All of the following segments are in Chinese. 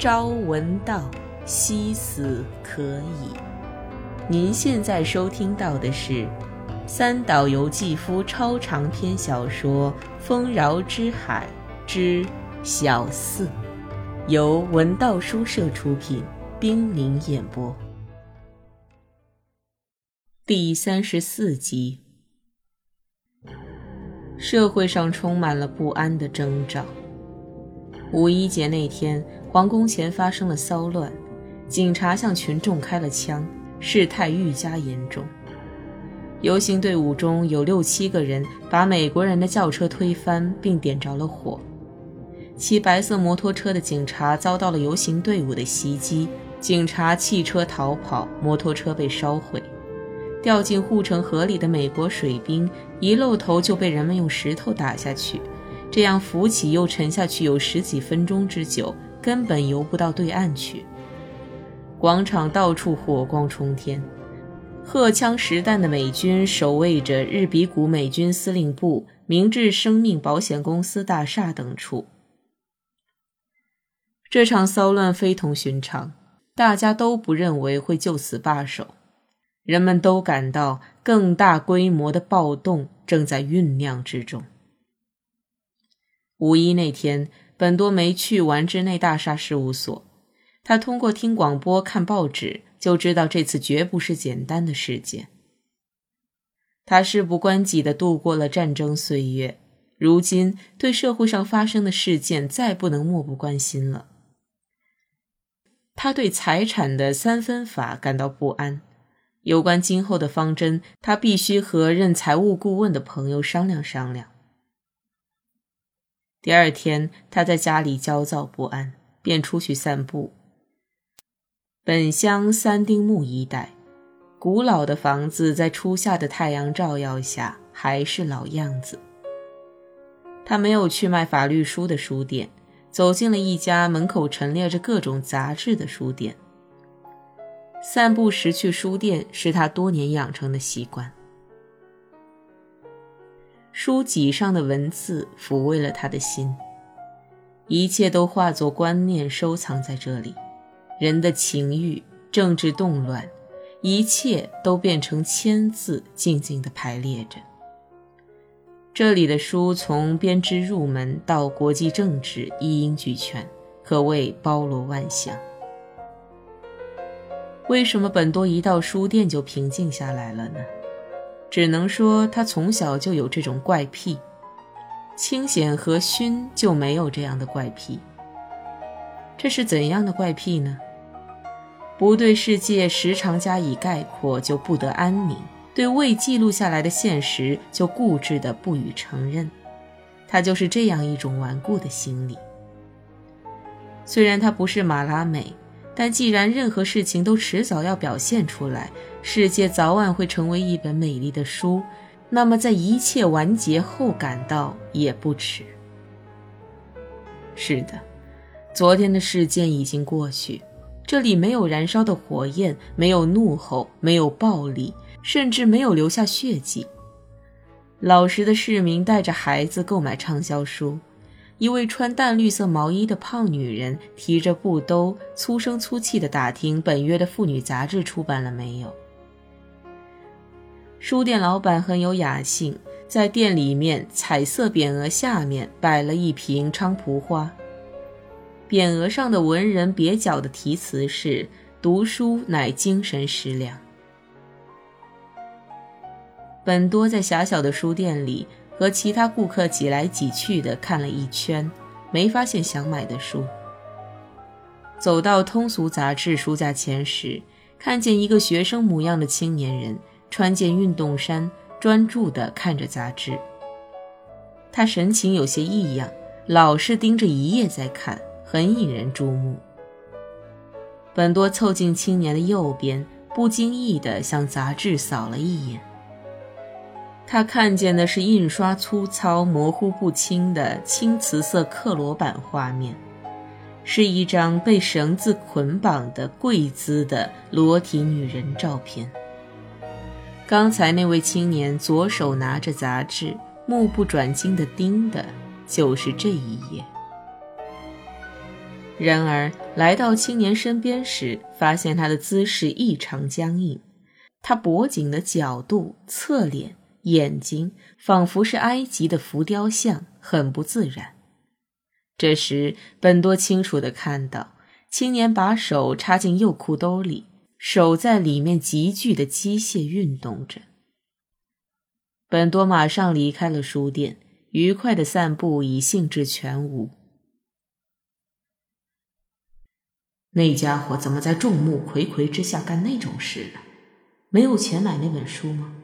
朝闻道，夕死可矣。您现在收听到的是三岛由纪夫超长篇小说《丰饶之海之小四》，由文道书社出品，冰凌演播。第三十四集，社会上充满了不安的征兆。五一节那天，皇宫前发生了骚乱，警察向群众开了枪，事态愈加严重。游行队伍中有六七个人把美国人的轿车推翻，并点着了火。骑白色摩托车的警察遭到了游行队伍的袭击，警察弃车逃跑，摩托车被烧毁。掉进护城河里的美国水兵一露头就被人们用石头打下去。这样浮起又沉下去有十几分钟之久，根本游不到对岸去。广场到处火光冲天，荷枪实弹的美军守卫着日比谷美军司令部、明治生命保险公司大厦等处。这场骚乱非同寻常，大家都不认为会就此罢手，人们都感到更大规模的暴动正在酝酿之中。五一那天，本多没去丸之内大厦事务所。他通过听广播、看报纸，就知道这次绝不是简单的事件。他事不关己地度过了战争岁月，如今对社会上发生的事件再不能漠不关心了。他对财产的三分法感到不安，有关今后的方针，他必须和任财务顾问的朋友商量商量。第二天，他在家里焦躁不安，便出去散步。本乡三丁目一带，古老的房子在初夏的太阳照耀下还是老样子。他没有去卖法律书的书店，走进了一家门口陈列着各种杂志的书店。散步时去书店是他多年养成的习惯。书籍上的文字抚慰了他的心，一切都化作观念收藏在这里。人的情欲、政治动乱，一切都变成签字，静静地排列着。这里的书从编织入门到国际政治一应俱全，可谓包罗万象。为什么本多一到书店就平静下来了呢？只能说他从小就有这种怪癖，清显和勋就没有这样的怪癖。这是怎样的怪癖呢？不对世界时常加以概括，就不得安宁；对未记录下来的现实，就固执的不予承认。他就是这样一种顽固的心理。虽然他不是马拉美。但既然任何事情都迟早要表现出来，世界早晚会成为一本美丽的书，那么在一切完结后赶到也不迟。是的，昨天的事件已经过去，这里没有燃烧的火焰，没有怒吼，没有暴力，甚至没有留下血迹。老实的市民带着孩子购买畅销书。一位穿淡绿色毛衣的胖女人提着布兜，粗声粗气地打听本月的妇女杂志出版了没有。书店老板很有雅兴，在店里面彩色匾额下面摆了一瓶菖蒲花，匾额上的文人蹩脚的题词是“读书乃精神食粮”。本多在狭小的书店里。和其他顾客挤来挤去的看了一圈，没发现想买的书。走到通俗杂志书架前时，看见一个学生模样的青年人，穿件运动衫，专注地看着杂志。他神情有些异样，老是盯着一页在看，很引人注目。本多凑近青年的右边，不经意地向杂志扫了一眼。他看见的是印刷粗糙、模糊不清的青瓷色克罗版画面，是一张被绳子捆绑的跪姿的裸体女人照片。刚才那位青年左手拿着杂志，目不转睛地盯的，就是这一页。然而来到青年身边时，发现他的姿势异常僵硬，他脖颈的角度、侧脸、眼睛，仿佛是埃及的浮雕像，很不自然。这时，本多清楚地看到，青年把手插进右裤兜里，手在里面急剧的机械运动着。本多马上离开了书店，愉快的散步已兴致全无。那家伙怎么在众目睽睽之下干那种事呢？没有钱买那本书吗？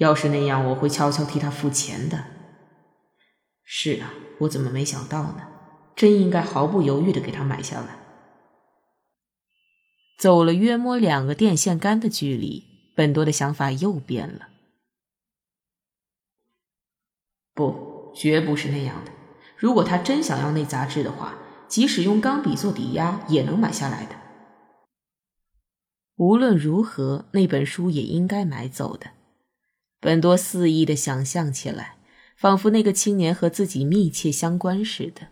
要是那样，我会悄悄替他付钱的。是啊，我怎么没想到呢？真应该毫不犹豫的给他买下来。走了约摸两个电线杆的距离，本多的想法又变了。不，绝不是那样的。如果他真想要那杂志的话。即使用钢笔做抵押，也能买下来的。无论如何，那本书也应该买走的。本多肆意的想象起来，仿佛那个青年和自己密切相关似的。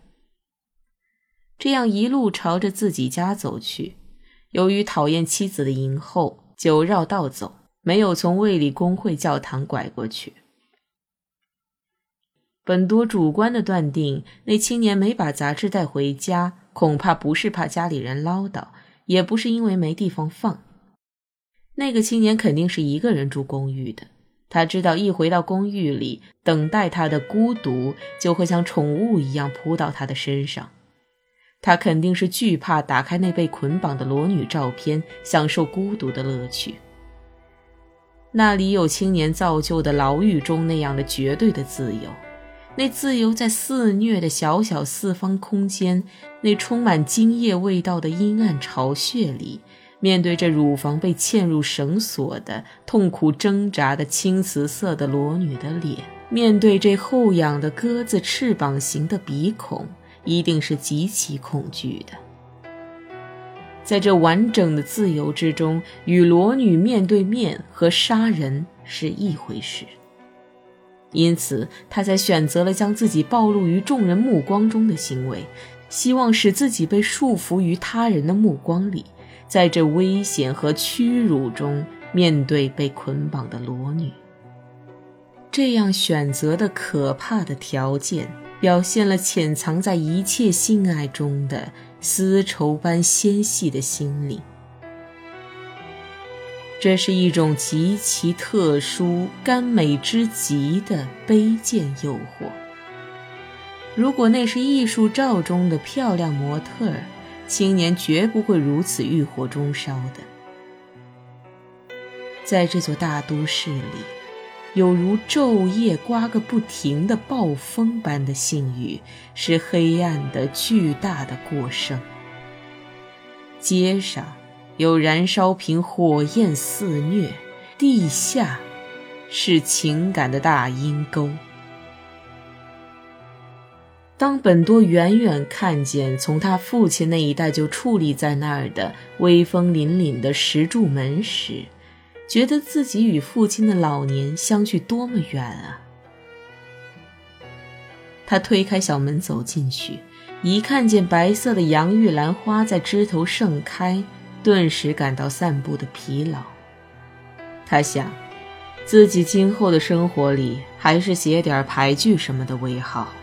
这样一路朝着自己家走去，由于讨厌妻子的迎候，就绕道走，没有从卫理公会教堂拐过去。本多主观的断定，那青年没把杂志带回家，恐怕不是怕家里人唠叨，也不是因为没地方放。那个青年肯定是一个人住公寓的。他知道，一回到公寓里，等待他的孤独就会像宠物一样扑到他的身上。他肯定是惧怕打开那被捆绑的裸女照片，享受孤独的乐趣。那里有青年造就的牢狱中那样的绝对的自由。那自由在肆虐的小小四方空间，那充满精液味道的阴暗巢穴里，面对这乳房被嵌入绳索的痛苦挣扎的青瓷色的裸女的脸，面对这后仰的鸽子翅膀形的鼻孔，一定是极其恐惧的。在这完整的自由之中，与裸女面对面和杀人是一回事。因此，他才选择了将自己暴露于众人目光中的行为，希望使自己被束缚于他人的目光里，在这危险和屈辱中面对被捆绑的裸女。这样选择的可怕的条件，表现了潜藏在一切性爱中的丝绸般纤细的心灵。这是一种极其特殊、甘美之极的卑贱诱惑。如果那是艺术照中的漂亮模特儿，青年绝不会如此欲火中烧的。在这座大都市里，有如昼夜刮个不停的暴风般的性欲，是黑暗的巨大的过剩。街上。有燃烧瓶火焰肆虐，地下是情感的大阴沟。当本多远远看见从他父亲那一代就矗立在那儿的威风凛凛的石柱门时，觉得自己与父亲的老年相距多么远啊！他推开小门走进去，一看见白色的洋玉兰花在枝头盛开。顿时感到散步的疲劳。他想，自己今后的生活里还是写点牌剧什么的为好。